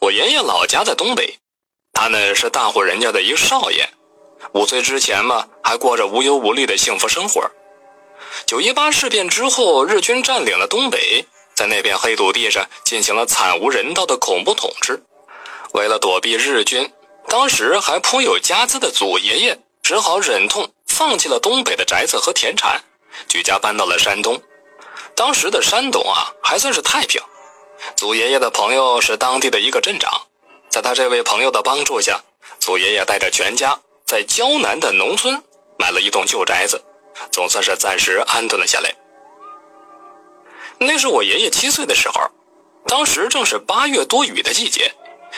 我爷爷老家在东北，他呢是大户人家的一少爷，五岁之前嘛还过着无忧无虑的幸福生活。九一八事变之后，日军占领了东北，在那片黑土地上进行了惨无人道的恐怖统治。为了躲避日军，当时还颇有家资的祖爷爷只好忍痛放弃了东北的宅子和田产，举家搬到了山东。当时的山东啊，还算是太平。祖爷爷的朋友是当地的一个镇长，在他这位朋友的帮助下，祖爷爷带着全家在胶南的农村买了一栋旧宅子，总算是暂时安顿了下来。那是我爷爷七岁的时候，当时正是八月多雨的季节，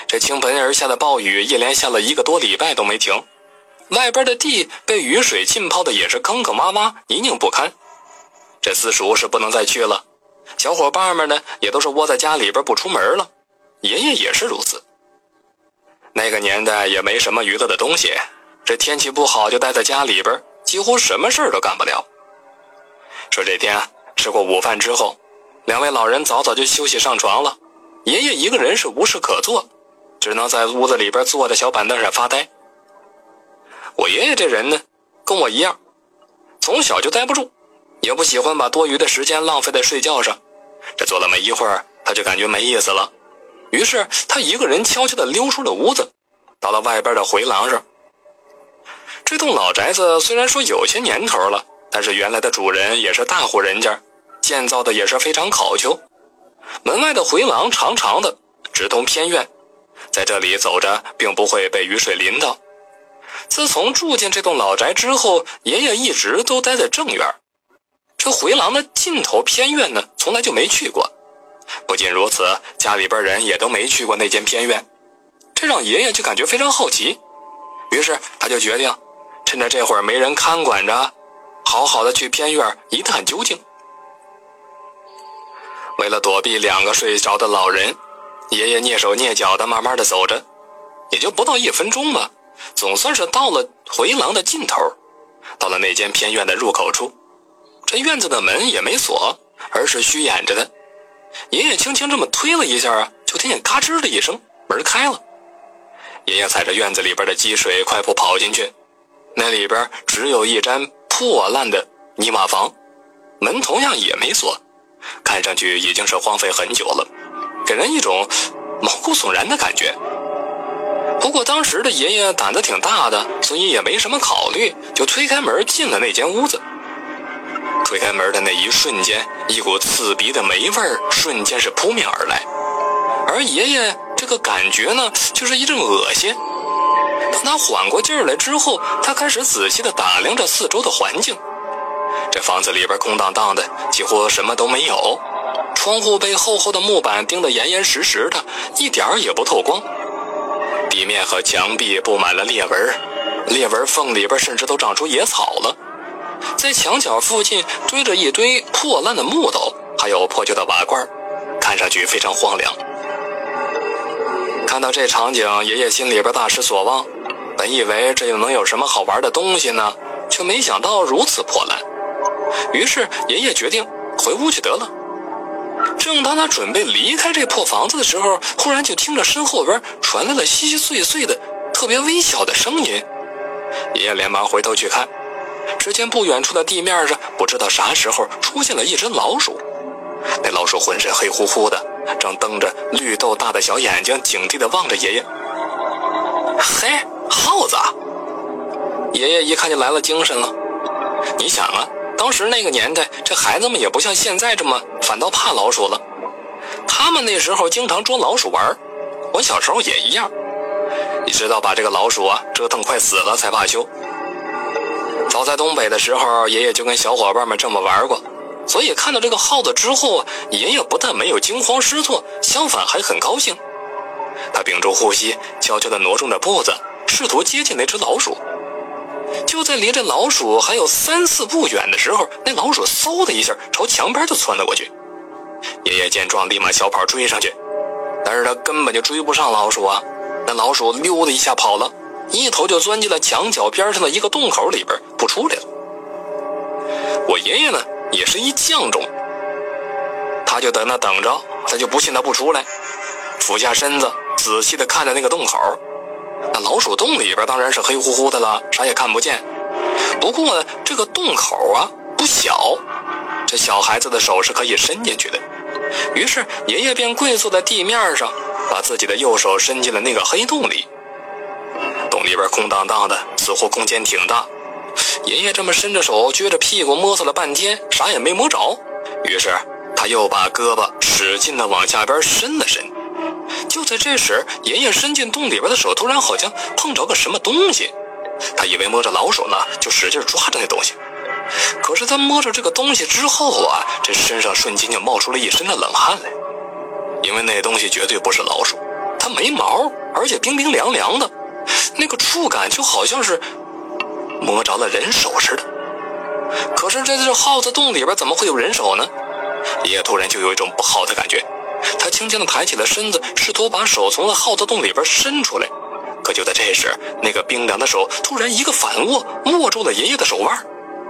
这倾盆而下的暴雨一连下了一个多礼拜都没停，外边的地被雨水浸泡的也是坑坑洼洼、泥泞不堪。这私塾是不能再去了。小伙伴们呢，也都是窝在家里边不出门了。爷爷也是如此。那个年代也没什么娱乐的东西，这天气不好就待在家里边，几乎什么事儿都干不了。说这天啊吃过午饭之后，两位老人早早就休息上床了，爷爷一个人是无事可做，只能在屋子里边坐在小板凳上发呆。我爷爷这人呢，跟我一样，从小就待不住。也不喜欢把多余的时间浪费在睡觉上，这坐了没一会儿，他就感觉没意思了。于是他一个人悄悄地溜出了屋子，到了外边的回廊上。这栋老宅子虽然说有些年头了，但是原来的主人也是大户人家，建造的也是非常考究。门外的回廊长长的，直通偏院，在这里走着并不会被雨水淋到。自从住进这栋老宅之后，爷爷一直都待在正院。这回廊的尽头偏院呢，从来就没去过。不仅如此，家里边人也都没去过那间偏院，这让爷爷就感觉非常好奇。于是他就决定，趁着这会儿没人看管着，好好的去偏院一探究竟。为了躲避两个睡着的老人，爷爷蹑手蹑脚的慢慢的走着，也就不到一分钟吧，总算是到了回廊的尽头，到了那间偏院的入口处。这院子的门也没锁，而是虚掩着的。爷爷轻轻这么推了一下啊，就听见嘎吱的一声，门开了。爷爷踩着院子里边的积水，快步跑进去。那里边只有一间破烂的泥瓦房，门同样也没锁，看上去已经是荒废很久了，给人一种毛骨悚然的感觉。不过当时的爷爷胆子挺大的，所以也没什么考虑，就推开门进了那间屋子。推开门的那一瞬间，一股刺鼻的霉味儿瞬间是扑面而来，而爷爷这个感觉呢，就是一阵恶心。等他缓过劲儿来之后，他开始仔细地打量着四周的环境。这房子里边空荡荡的，几乎什么都没有，窗户被厚厚的木板钉得严严实实的，一点儿也不透光。地面和墙壁布满了裂纹，裂纹缝里边甚至都长出野草了。在墙角附近堆着一堆破烂的木头，还有破旧的瓦罐，看上去非常荒凉。看到这场景，爷爷心里边大失所望。本以为这又能有什么好玩的东西呢，却没想到如此破烂。于是爷爷决定回屋去得了。正当他准备离开这破房子的时候，忽然就听着身后边传来了稀稀碎碎的、特别微小的声音。爷爷连忙回头去看。只见不远处的地面上，不知道啥时候出现了一只老鼠。那老鼠浑身黑乎乎的，正瞪着绿豆大的小眼睛，警惕地望着爷爷。嘿，耗子！爷爷一看就来了精神了。你想啊，当时那个年代，这孩子们也不像现在这么反倒怕老鼠了。他们那时候经常捉老鼠玩，我小时候也一样，一直到把这个老鼠啊折腾快死了才罢休。早在东北的时候，爷爷就跟小伙伴们这么玩过，所以看到这个耗子之后，爷爷不但没有惊慌失措，相反还很高兴。他屏住呼吸，悄悄地挪动着步子，试图接近那只老鼠。就在离这老鼠还有三四步远的时候，那老鼠嗖的一下朝墙边就窜了过去。爷爷见状，立马小跑追上去，但是他根本就追不上老鼠啊！那老鼠溜的一下跑了。一头就钻进了墙角边上的一个洞口里边，不出来了。我爷爷呢，也是一犟种，他就在那等着，他就不信他不出来，俯下身子，仔细的看着那个洞口。那老鼠洞里边当然是黑乎乎的了，啥也看不见。不过这个洞口啊不小，这小孩子的手是可以伸进去的。于是爷爷便跪坐在地面上，把自己的右手伸进了那个黑洞里。洞里边空荡荡的，似乎空间挺大。爷爷这么伸着手，撅着屁股摸索了半天，啥也没摸着。于是他又把胳膊使劲地往下边伸了伸。就在这时，爷爷伸进洞里边的手突然好像碰着个什么东西，他以为摸着老鼠呢，就使劲抓着那东西。可是他摸着这个东西之后啊，这身上瞬间就冒出了一身的冷汗来，因为那东西绝对不是老鼠，它没毛，而且冰冰凉凉的，那个触感就好像是摸着了人手似的。可是在这耗子洞里边怎么会有人手呢？爷爷突然就有一种不好的感觉。他轻轻地抬起了身子，试图把手从那耗子洞里边伸出来。可就在这时，那个冰凉的手突然一个反握，握住了爷爷的手腕，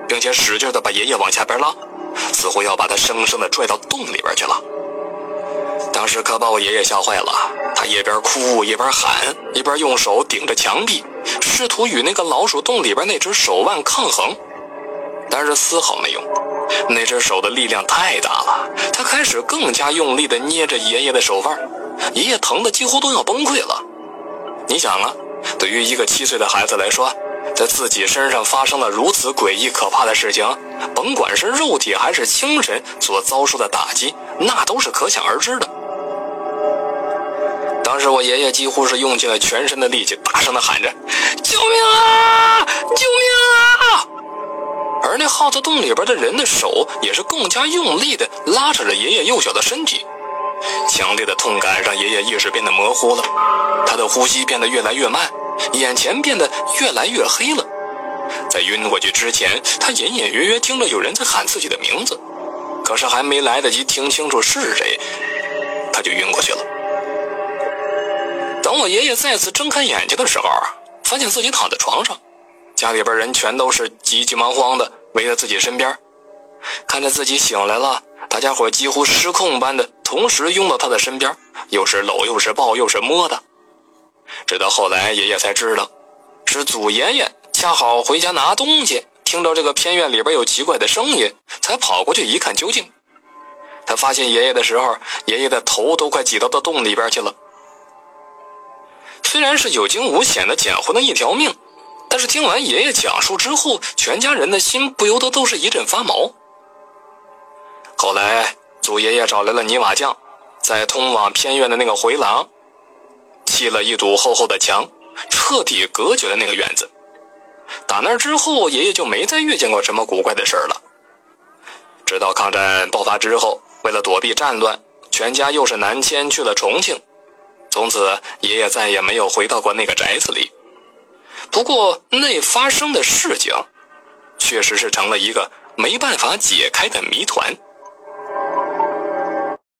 并且使劲地把爷爷往下边拉，似乎要把他生生地拽到洞里边去了。当时可把我爷爷吓坏了，他一边哭一边喊，一边用手顶着墙壁，试图与那个老鼠洞里边那只手腕抗衡，但是丝毫没用。那只手的力量太大了，他开始更加用力地捏着爷爷的手腕，爷爷疼得几乎都要崩溃了。你想啊，对于一个七岁的孩子来说，在自己身上发生了如此诡异可怕的事情，甭管是肉体还是精神所遭受的打击，那都是可想而知的。当时我爷爷几乎是用尽了全身的力气，大声地喊着：“救命啊！救命啊！”而那耗子洞里边的人的手也是更加用力地拉扯着爷爷幼小的身体，强烈的痛感让爷爷意识变得模糊了，他的呼吸变得越来越慢，眼前变得越来越黑了。在晕过去之前，他隐隐约约听着有人在喊自己的名字，可是还没来得及听清楚是谁，他就晕过去了。等我爷爷再次睁开眼睛的时候啊，发现自己躺在床上。家里边人全都是急急忙慌的围在自己身边，看着自己醒来了，大家伙几乎失控般的同时拥到他的身边，又是搂又是抱又是摸的。直到后来，爷爷才知道，是祖爷爷恰好回家拿东西，听到这个偏院里边有奇怪的声音，才跑过去一看究竟。他发现爷爷的时候，爷爷的头都快挤到到洞里边去了。虽然是有惊无险的捡回了一条命。但是听完爷爷讲述之后，全家人的心不由得都是一阵发毛。后来，祖爷爷找来了泥瓦匠，在通往偏院的那个回廊砌了一堵厚厚的墙，彻底隔绝了那个院子。打那之后，爷爷就没再遇见过什么古怪的事了。直到抗战爆发之后，为了躲避战乱，全家又是南迁去了重庆。从此，爷爷再也没有回到过那个宅子里。不过，那发生的事情，确实是成了一个没办法解开的谜团。